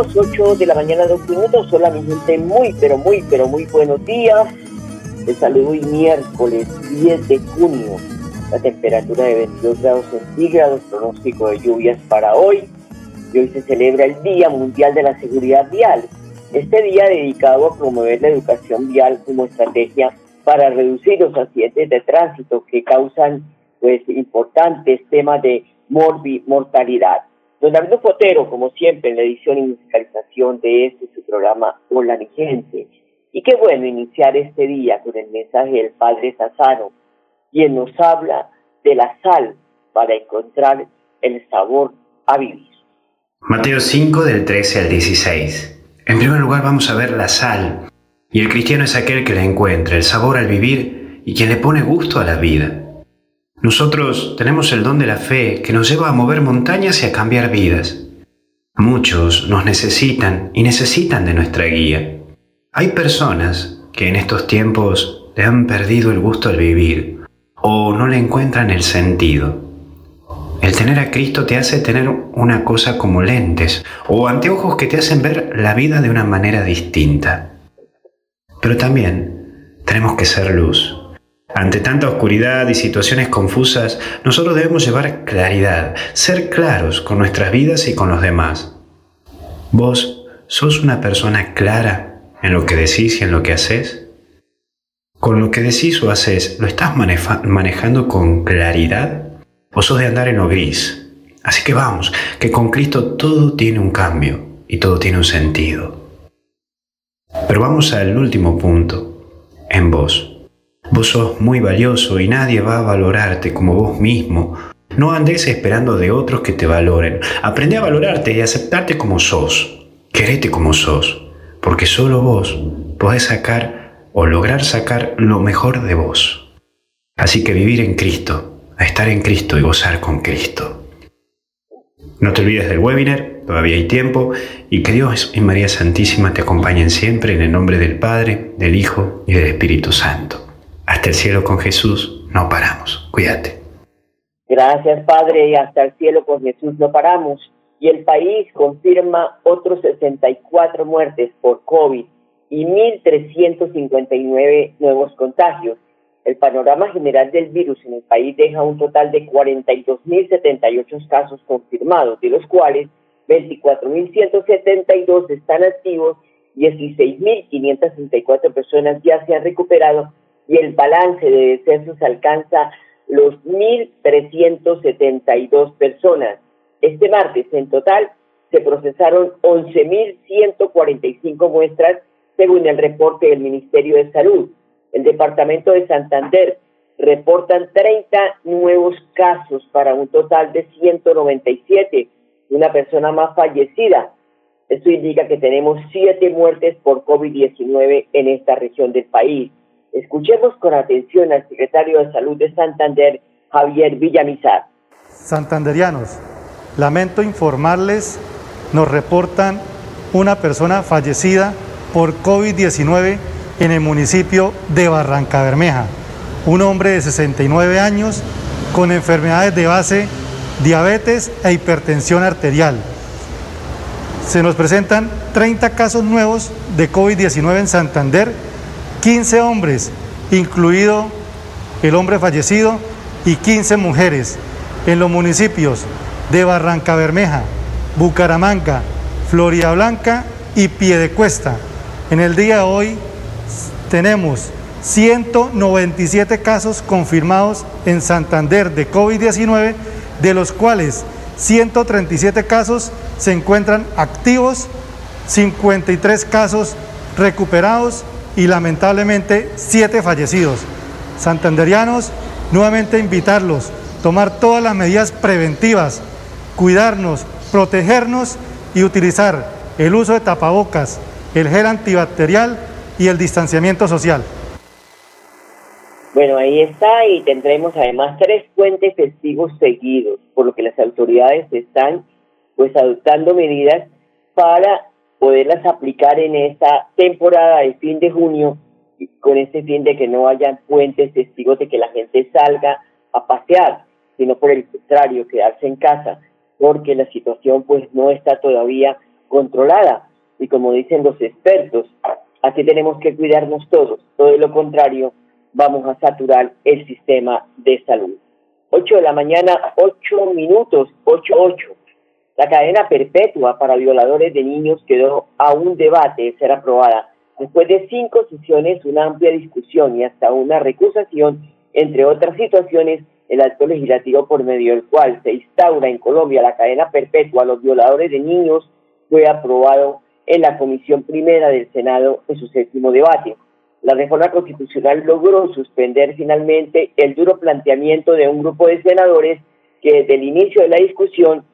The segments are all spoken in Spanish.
minutos, 8 de la mañana dos minutos. Hola mi gente, muy pero muy pero muy buenos días. Les saludo hoy miércoles 10 de junio. La temperatura de 22 grados centígrados, pronóstico de lluvias para hoy. Y hoy se celebra el Día Mundial de la Seguridad Vial. Este día dedicado a promover la educación vial como estrategia para reducir los accidentes de tránsito que causan pues importantes temas de morbi mortalidad. Don David Fotero, como siempre, en la edición y musicalización de este su programa Hola mi gente. Y qué bueno iniciar este día con el mensaje del Padre Sassano, quien nos habla de la sal para encontrar el sabor a vivir. Mateo 5 del 13 al 16. En primer lugar vamos a ver la sal. Y el cristiano es aquel que le encuentra el sabor al vivir y quien le pone gusto a la vida. Nosotros tenemos el don de la fe que nos lleva a mover montañas y a cambiar vidas. Muchos nos necesitan y necesitan de nuestra guía. Hay personas que en estos tiempos le han perdido el gusto al vivir o no le encuentran el sentido. El tener a Cristo te hace tener una cosa como lentes o anteojos que te hacen ver la vida de una manera distinta. Pero también tenemos que ser luz. Ante tanta oscuridad y situaciones confusas, nosotros debemos llevar claridad, ser claros con nuestras vidas y con los demás. ¿Vos sos una persona clara en lo que decís y en lo que haces? ¿Con lo que decís o haces lo estás maneja- manejando con claridad? ¿O sos de andar en lo gris? Así que vamos, que con Cristo todo tiene un cambio y todo tiene un sentido. Pero vamos al último punto, en vos. Vos sos muy valioso y nadie va a valorarte como vos mismo. No andes esperando de otros que te valoren. Aprende a valorarte y aceptarte como sos. Querete como sos. Porque solo vos podés sacar o lograr sacar lo mejor de vos. Así que vivir en Cristo, a estar en Cristo y gozar con Cristo. No te olvides del webinar, todavía hay tiempo, y que Dios y María Santísima te acompañen siempre en el nombre del Padre, del Hijo y del Espíritu Santo. Hasta el cielo con Jesús, no paramos. Cuídate. Gracias, Padre, hasta el cielo con Jesús no paramos. Y el país confirma otros 64 muertes por COVID y 1.359 nuevos contagios. El panorama general del virus en el país deja un total de 42.078 casos confirmados, de los cuales 24.172 están activos, 16.564 personas ya se han recuperado y el balance de decesos alcanza los 1.372 personas. Este martes, en total, se procesaron 11.145 muestras, según el reporte del Ministerio de Salud. El Departamento de Santander reportan 30 nuevos casos para un total de 197, una persona más fallecida. Esto indica que tenemos siete muertes por COVID-19 en esta región del país. Escuchemos con atención al secretario de Salud de Santander, Javier Villamizar. Santanderianos, lamento informarles, nos reportan una persona fallecida por COVID-19 en el municipio de Barranca Bermeja. Un hombre de 69 años con enfermedades de base, diabetes e hipertensión arterial. Se nos presentan 30 casos nuevos de COVID-19 en Santander, 15 hombres, incluido el hombre fallecido, y 15 mujeres. en los municipios de Barranca Bermeja, Bucaramanga, Florida Blanca y Piedecuesta. En el día de hoy tenemos 197 casos confirmados en Santander de COVID-19, de los cuales 137 casos se encuentran activos, 53 casos recuperados y lamentablemente 7 fallecidos. Santanderianos, nuevamente invitarlos tomar todas las medidas preventivas, cuidarnos, protegernos y utilizar el uso de tapabocas, el gel antibacterial y el distanciamiento social. Bueno, ahí está y tendremos además tres puentes festivos seguidos, por lo que las autoridades están pues adoptando medidas para poderlas aplicar en esta temporada de fin de junio con este fin de que no haya puentes testigos de que la gente salga a pasear, sino por el contrario, quedarse en casa, porque la situación pues no está todavía controlada. Y como dicen los expertos, así tenemos que cuidarnos todos. Todo lo contrario, vamos a saturar el sistema de salud. 8 de la mañana, 8 minutos, 8, 8. La cadena perpetua para violadores de niños quedó a un debate de ser aprobada. Después de cinco sesiones, una amplia discusión y hasta una recusación, entre otras situaciones, el acto legislativo por medio del cual se instaura en Colombia la cadena perpetua a los violadores de niños fue aprobado en la Comisión Primera del Senado en su séptimo debate la reforma constitucional logró suspender finalmente el duro planteamiento de un grupo de senadores que desde el inicio de la discusión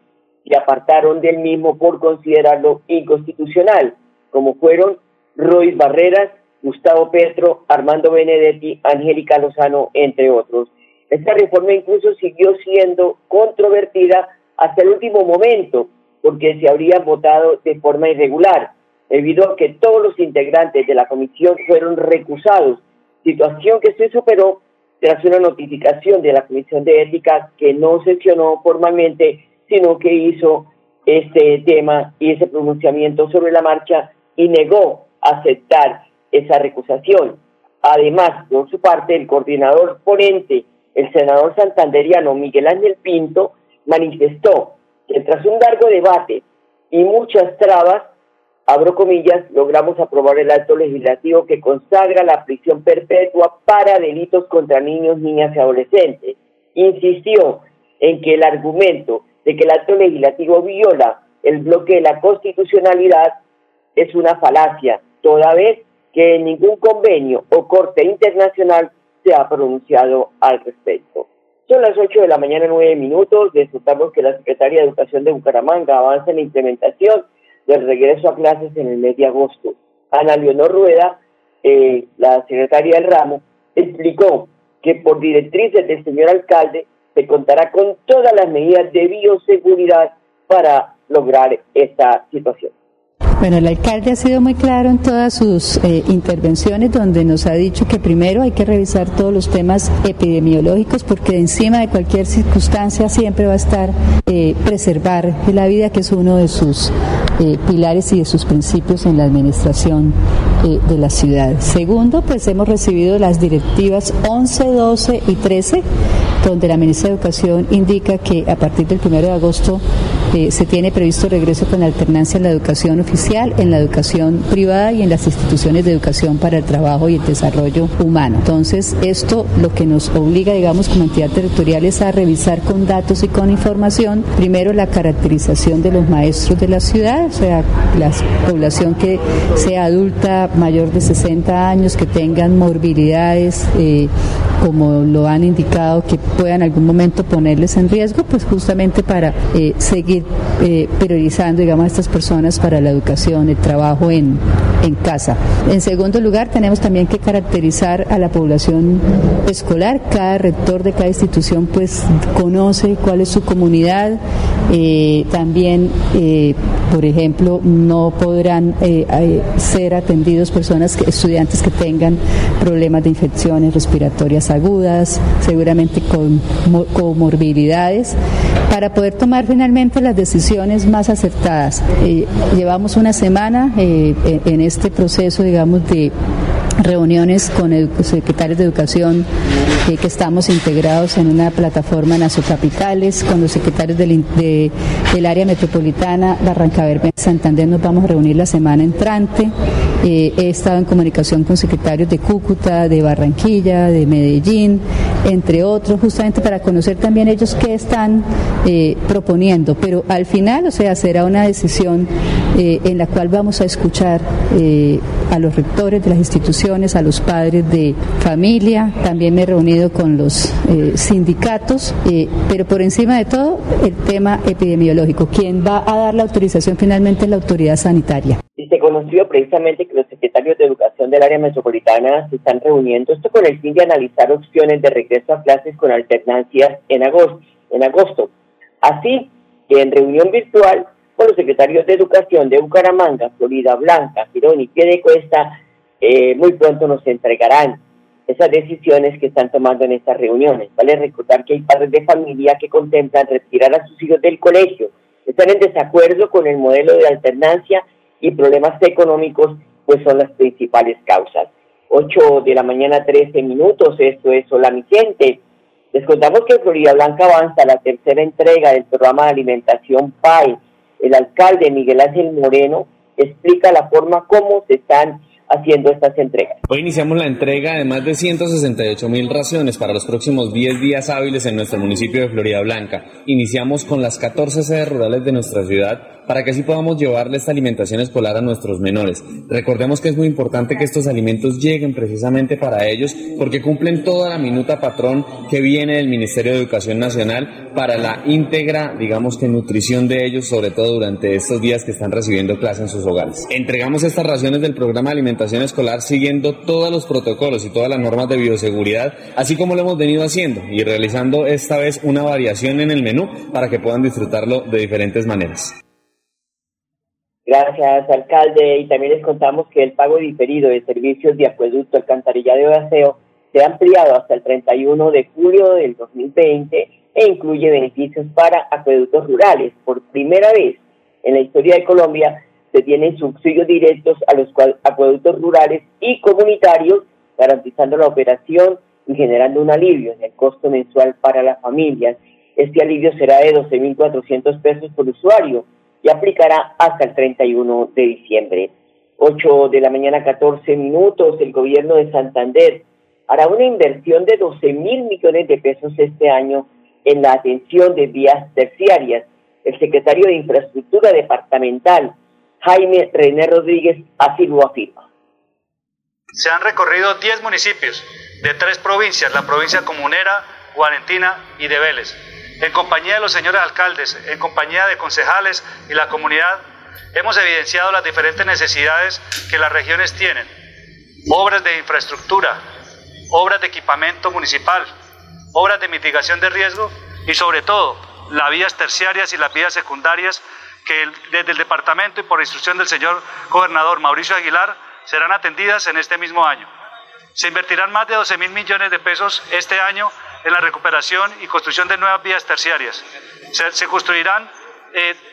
se apartaron del mismo por considerarlo inconstitucional, como fueron Roy Barreras, Gustavo Petro, Armando Benedetti, Angélica Lozano, entre otros. Esta reforma incluso siguió siendo controvertida hasta el último momento, porque se habría votado de forma irregular debido a que todos los integrantes de la comisión fueron recusados, situación que se superó tras una notificación de la Comisión de Ética que no sesionó formalmente, sino que hizo este tema y ese pronunciamiento sobre la marcha y negó aceptar esa recusación. Además, por su parte, el coordinador ponente, el senador santanderiano Miguel Ángel Pinto, manifestó que tras un largo debate y muchas trabas, abro comillas, logramos aprobar el acto legislativo que consagra la prisión perpetua para delitos contra niños, niñas y adolescentes. Insistió en que el argumento de que el acto legislativo viola el bloque de la constitucionalidad es una falacia, toda vez que ningún convenio o corte internacional se ha pronunciado al respecto. Son las 8 de la mañana, 9 minutos. Disfrutamos que la Secretaría de Educación de Bucaramanga avance en la implementación del regreso a clases en el mes de agosto. Ana Leonor Rueda, eh, la secretaria del ramo, explicó que por directrices del señor alcalde se contará con todas las medidas de bioseguridad para lograr esta situación. Bueno, el alcalde ha sido muy claro en todas sus eh, intervenciones donde nos ha dicho que primero hay que revisar todos los temas epidemiológicos porque encima de cualquier circunstancia siempre va a estar eh, preservar la vida que es uno de sus eh, pilares y de sus principios en la administración de la ciudad. Segundo, pues hemos recibido las directivas 11, 12 y 13 donde la ministra de Educación indica que a partir del 1 de agosto eh, se tiene previsto regreso con alternancia en la educación oficial, en la educación privada y en las instituciones de educación para el trabajo y el desarrollo humano. Entonces, esto lo que nos obliga, digamos, como entidad territorial es a revisar con datos y con información, primero la caracterización de los maestros de la ciudad, o sea, la población que sea adulta mayor de 60 años, que tengan morbilidades, eh, como lo han indicado, que puedan en algún momento ponerles en riesgo, pues justamente para eh, seguir eh, priorizando, digamos, a estas personas para la educación, el trabajo en, en casa. En segundo lugar, tenemos también que caracterizar a la población escolar. Cada rector de cada institución, pues, conoce cuál es su comunidad. Eh, también, por ejemplo, no podrán ser atendidos personas, estudiantes que tengan problemas de infecciones respiratorias agudas, seguramente con comorbilidades, para poder tomar finalmente las decisiones más acertadas. Eh, llevamos una semana eh, en este proceso, digamos, de reuniones con secretarios de educación eh, que estamos integrados en una plataforma Capitales, con los secretarios del, del área metropolitana Barranca Bermeja Santander nos vamos a reunir la semana entrante. Eh, he estado en comunicación con secretarios de Cúcuta, de Barranquilla, de Medellín, entre otros, justamente para conocer también ellos qué están eh, proponiendo. Pero al final, o sea, será una decisión en la cual vamos a escuchar a los rectores de las instituciones, a los padres de familia. También me he reunido con los eh, sindicatos, eh, pero por encima de todo el tema epidemiológico. ¿Quién va a dar la autorización finalmente es la autoridad sanitaria. Y se conoció precisamente que los secretarios de educación del área metropolitana se están reuniendo, esto con el fin de analizar opciones de regreso a clases con alternancias en agosto. En agosto. Así que en reunión virtual con los secretarios de Educación de Bucaramanga, Florida Blanca, Girón y Piedecuesta, eh, muy pronto nos entregarán esas decisiones que están tomando en estas reuniones. Vale recordar que hay padres de familia que contemplan retirar a sus hijos del colegio, están en desacuerdo con el modelo de alternancia y problemas económicos, pues son las principales causas. 8 de la mañana, 13 minutos, esto es Hola mi. Les contamos que Florida Blanca avanza la tercera entrega del programa de alimentación PAI el alcalde Miguel Ángel Moreno explica la forma como se están haciendo estas entregas. Hoy iniciamos la entrega de más de 168 mil raciones para los próximos 10 días hábiles en nuestro municipio de Florida Blanca. Iniciamos con las 14 sedes rurales de nuestra ciudad para que así podamos llevarle esta alimentación escolar a nuestros menores. Recordemos que es muy importante que estos alimentos lleguen precisamente para ellos porque cumplen toda la minuta patrón que viene del Ministerio de Educación Nacional para la íntegra, digamos que nutrición de ellos, sobre todo durante estos días que están recibiendo clase en sus hogares. Entregamos estas raciones del programa de alimentación escolar siguiendo todos los protocolos y todas las normas de bioseguridad, así como lo hemos venido haciendo y realizando esta vez una variación en el menú para que puedan disfrutarlo de diferentes maneras. Gracias, alcalde. Y también les contamos que el pago diferido de servicios de acueducto, alcantarillado y aseo se ha ampliado hasta el 31 de julio del 2020 e incluye beneficios para acueductos rurales. Por primera vez en la historia de Colombia se tienen subsidios directos a los acueductos rurales y comunitarios, garantizando la operación y generando un alivio en el costo mensual para las familias. Este alivio será de 12.400 pesos por usuario y aplicará hasta el 31 de diciembre. 8 de la mañana, 14 minutos, el gobierno de Santander hará una inversión de 12 mil millones de pesos este año en la atención de vías terciarias. El secretario de Infraestructura Departamental, Jaime René Rodríguez, así lo afirma. Se han recorrido 10 municipios de tres provincias, la provincia comunera, Guarentina y de Vélez en compañía de los señores alcaldes, en compañía de concejales y la comunidad, hemos evidenciado las diferentes necesidades que las regiones tienen. Obras de infraestructura, obras de equipamiento municipal, obras de mitigación de riesgo y sobre todo las vías terciarias y las vías secundarias que desde el departamento y por instrucción del señor gobernador Mauricio Aguilar serán atendidas en este mismo año. Se invertirán más de 12 mil millones de pesos este año en la recuperación y construcción de nuevas vías terciarias. Se, construirán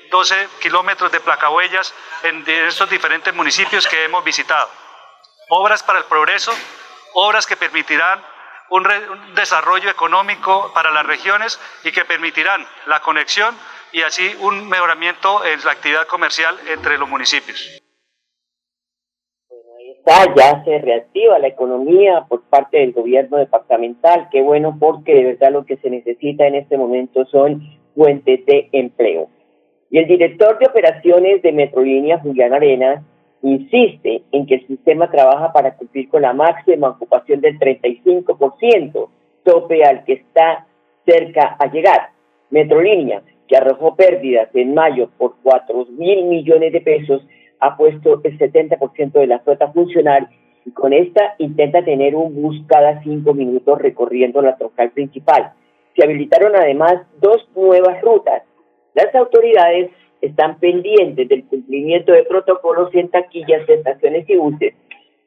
12 eh, kilómetros de placahuellas en, estos diferentes municipios que hemos visitado. Obras para el progreso, obras que permitirán un, un desarrollo económico para las regiones y que permitirán la conexión y así un mejoramiento en la actividad comercial entre los municipios ya se reactiva la economía por parte del gobierno departamental. Qué bueno porque de verdad lo que se necesita en este momento son fuentes de empleo. Y el director de operaciones de Metrolínea, Julián Arenas, insiste en que el sistema trabaja para cumplir con la máxima ocupación del 35%, tope al que está cerca a llegar. Metrolínea, que arrojó pérdidas en mayo por 4 mil millones de pesos, ha puesto el 70% de la flota funcional y con esta intenta tener un bus cada cinco minutos recorriendo la troncal principal. Se habilitaron además dos nuevas rutas. Las autoridades están pendientes del cumplimiento de protocolos en taquillas de estaciones y buses.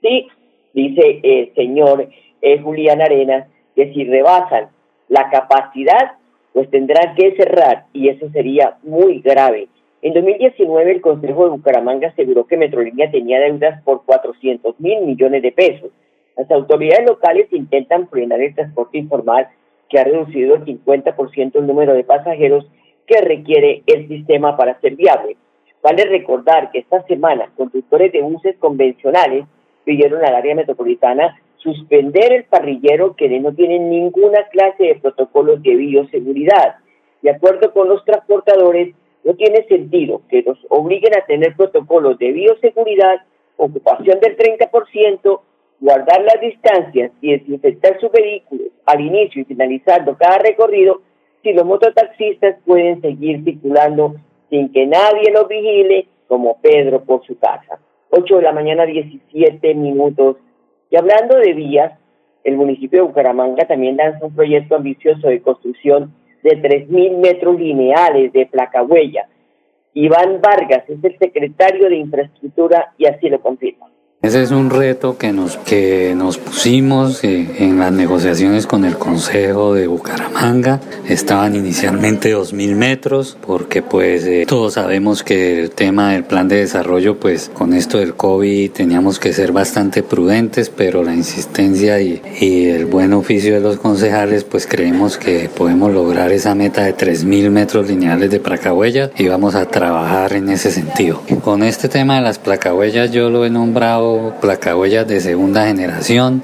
Sí, dice el señor eh, Julián Arenas, que si rebasan la capacidad, pues tendrán que cerrar y eso sería muy grave. En 2019, el Consejo de Bucaramanga aseguró que Metrolínea tenía deudas por 400 mil millones de pesos. Las autoridades locales intentan frenar el transporte informal que ha reducido el 50% el número de pasajeros que requiere el sistema para ser viable. Vale recordar que esta semana conductores de buses convencionales pidieron al área metropolitana suspender el parrillero que no tiene ninguna clase de protocolos de bioseguridad. De acuerdo con los transportadores, no tiene sentido que nos obliguen a tener protocolos de bioseguridad, ocupación del 30%, guardar las distancias y desinfectar sus vehículos al inicio y finalizando cada recorrido si los mototaxistas pueden seguir circulando sin que nadie los vigile como Pedro por su casa. 8 de la mañana, 17 minutos. Y hablando de vías, el municipio de Bucaramanga también lanza un proyecto ambicioso de construcción de 3.000 metros lineales de placa huella. Iván Vargas es el secretario de Infraestructura y así lo confirma. Ese es un reto que nos, que nos pusimos eh, en las negociaciones con el Consejo de Bucaramanga. Estaban inicialmente 2.000 metros porque pues eh, todos sabemos que el tema del plan de desarrollo pues con esto del COVID teníamos que ser bastante prudentes pero la insistencia y, y el buen oficio de los concejales pues creemos que podemos lograr esa meta de 3.000 metros lineales de placahuellas y vamos a trabajar en ese sentido. Con este tema de las placahuellas yo lo he nombrado placahuellas de segunda generación,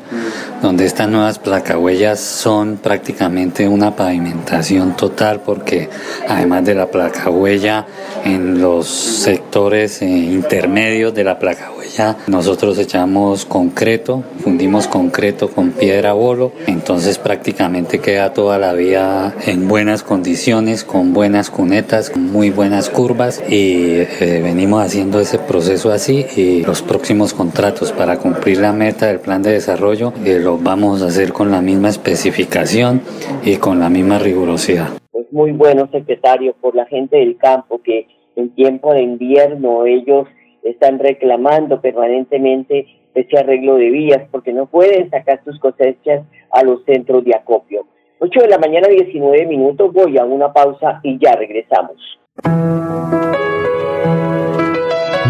donde estas nuevas placahuellas son prácticamente una pavimentación total, porque además de la placahuella en los sectores eh, intermedios de la placahuella, nosotros echamos concreto, fundimos concreto con piedra bolo, entonces prácticamente queda toda la vía en buenas condiciones, con buenas cunetas, con muy buenas curvas y eh, venimos haciendo ese proceso así y los próximos contratos para cumplir la meta del plan de desarrollo eh, los vamos a hacer con la misma especificación y con la misma rigurosidad. Es muy bueno, secretario, por la gente del campo que en tiempo de invierno ellos están reclamando permanentemente ese arreglo de vías porque no pueden sacar sus cosechas a los centros de acopio. 8 de la mañana, 19 minutos, voy a una pausa y ya regresamos.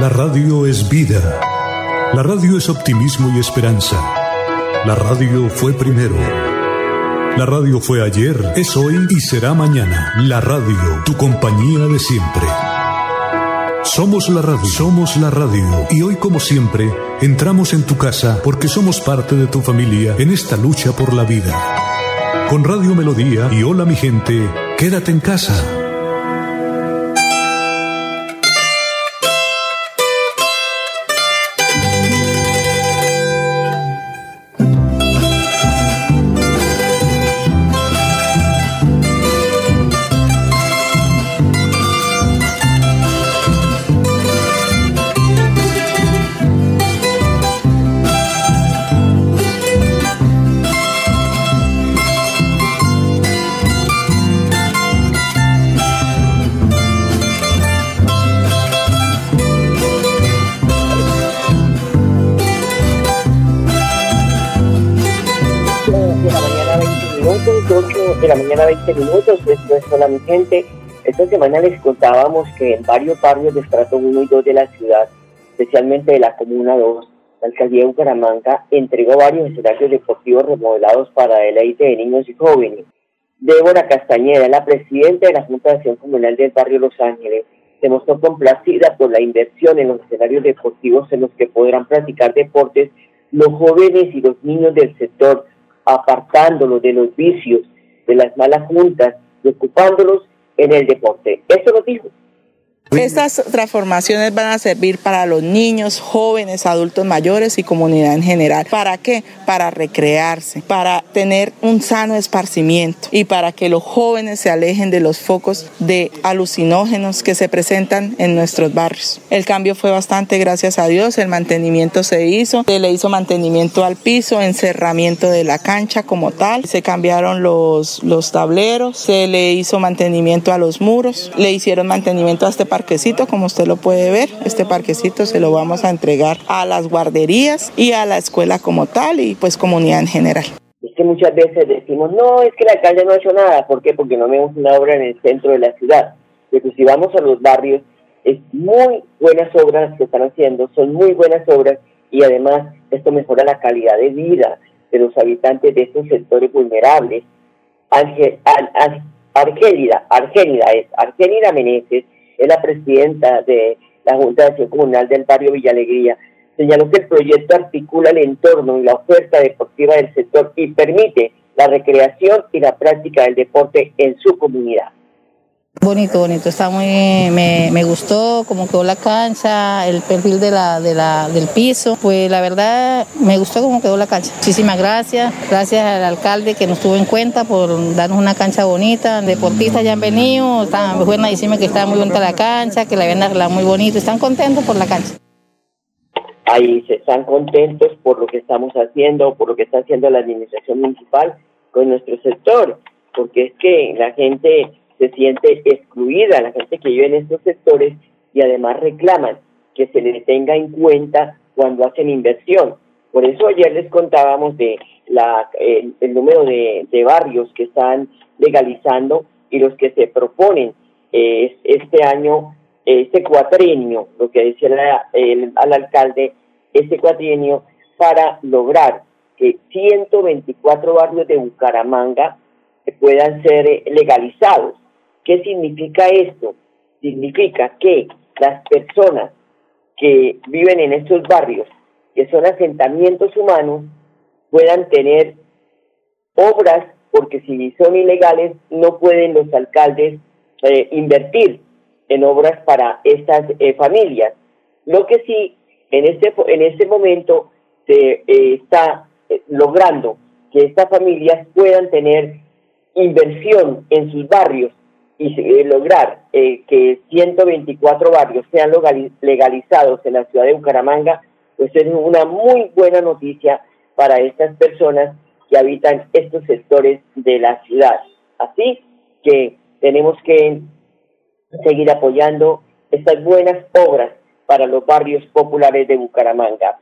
La radio es vida. La radio es optimismo y esperanza. La radio fue primero. La radio fue ayer, es hoy y será mañana. La radio, tu compañía de siempre. Somos la radio, somos la radio. Y hoy como siempre, entramos en tu casa porque somos parte de tu familia en esta lucha por la vida. Con Radio Melodía y Hola mi gente, quédate en casa. La mañana 20 minutos, es Hola mi gente. Esta semana les contábamos que en varios barrios de estrato 1 y 2 de la ciudad, especialmente de la Comuna 2, la alcaldía de Bucaramanga entregó varios escenarios deportivos remodelados para deleite de niños y jóvenes. Débora Castañeda, la presidenta de la Junta de Acción Comunal del barrio Los Ángeles, se mostró complacida por la inversión en los escenarios deportivos en los que podrán practicar deportes los jóvenes y los niños del sector, apartándolos de los vicios de las malas juntas y ocupándolos en el deporte. Eso lo dijo estas transformaciones van a servir para los niños, jóvenes, adultos mayores y comunidad en general. ¿Para qué? Para recrearse, para tener un sano esparcimiento y para que los jóvenes se alejen de los focos de alucinógenos que se presentan en nuestros barrios. El cambio fue bastante, gracias a Dios, el mantenimiento se hizo, se le hizo mantenimiento al piso, encerramiento de la cancha como tal, se cambiaron los, los tableros, se le hizo mantenimiento a los muros, le hicieron mantenimiento a este parquecito, como usted lo puede ver. Este parquecito se lo vamos a entregar a las guarderías y a la escuela como tal y pues comunidad en general. Es que muchas veces decimos, no, es que la calle no ha hecho nada. ¿Por qué? Porque no vemos una obra en el centro de la ciudad. Pero si vamos a los barrios, es muy buenas obras que están haciendo, son muy buenas obras y además esto mejora la calidad de vida de los habitantes de estos sectores vulnerables. Argélida, Argélida es, Argélida Meneses es la presidenta de la Junta de Acción Comunal del barrio Villalegría. Señaló que el proyecto articula el entorno y la oferta deportiva del sector y permite la recreación y la práctica del deporte en su comunidad. Bonito, bonito, está muy, me, me, gustó cómo quedó la cancha, el perfil de la, de la, del piso, pues la verdad me gustó cómo quedó la cancha. Muchísimas gracias, gracias al alcalde que nos tuvo en cuenta por darnos una cancha bonita, deportistas ya han venido, están, buenas decirme que está muy bonita la cancha, que la habían arreglado muy bonito, están contentos por la cancha. Ahí se están contentos por lo que estamos haciendo, por lo que está haciendo la administración municipal con nuestro sector, porque es que la gente se siente excluida, la gente que vive en estos sectores y además reclaman que se les tenga en cuenta cuando hacen inversión. Por eso ayer les contábamos de la, el, número de, barrios que están legalizando y los que se proponen eh, este año, este cuatrienio, lo que decía el, al alcalde, este cuatrienio para lograr que 124 barrios de Bucaramanga puedan ser legalizados. ¿Qué significa esto? Significa que las personas que viven en estos barrios, que son asentamientos humanos, puedan tener obras, porque si son ilegales, no pueden los alcaldes eh, invertir en obras para estas eh, familias. Lo que sí, en este, en este momento se eh, está logrando que estas familias puedan tener inversión en sus barrios y eh, lograr eh, que 124 barrios sean legalizados en la ciudad de Bucaramanga, pues es una muy buena noticia para estas personas que habitan estos sectores de la ciudad. Así que tenemos que seguir apoyando estas buenas obras para los barrios populares de Bucaramanga.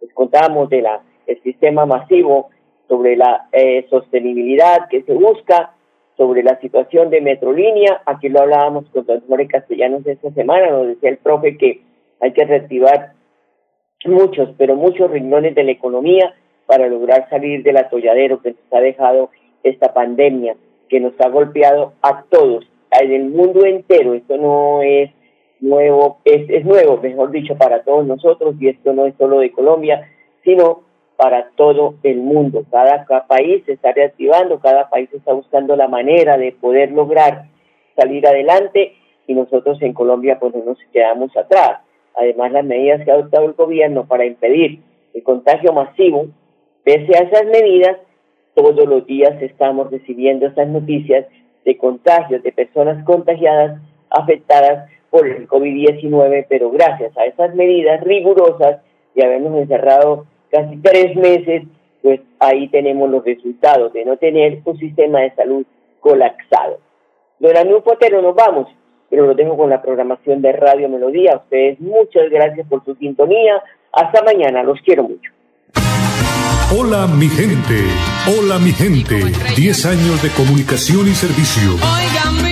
Les contábamos de la, el sistema masivo sobre la eh, sostenibilidad que se busca, sobre la situación de Metrolínea. Aquí lo hablábamos con Don More Castellanos esta semana, nos decía el profe que hay que reactivar muchos, pero muchos riñones de la economía para lograr salir del atolladero que nos ha dejado esta pandemia, que nos ha golpeado a todos, en el mundo entero. Esto no es nuevo, es, es nuevo, mejor dicho, para todos nosotros, y esto no es solo de Colombia, sino para todo el mundo. Cada, país se está reactivando, cada país está buscando la manera de poder lograr salir adelante y nosotros en Colombia pues no nos quedamos atrás. Además, las medidas que ha adoptado el gobierno para impedir el contagio masivo, pese a esas medidas, todos los días estamos recibiendo esas noticias de contagios, de personas contagiadas, afectadas por el COVID-19, pero gracias a esas medidas rigurosas y habernos encerrado casi tres meses, pues ahí tenemos los resultados de no tener un sistema de salud colapsado. Don Anú Potero, nos vamos, pero lo tengo con la programación de Radio Melodía. A ustedes muchas gracias por su sintonía. Hasta mañana, los quiero mucho. Hola mi gente, hola mi gente, 10 años de comunicación y servicio.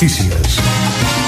noticias.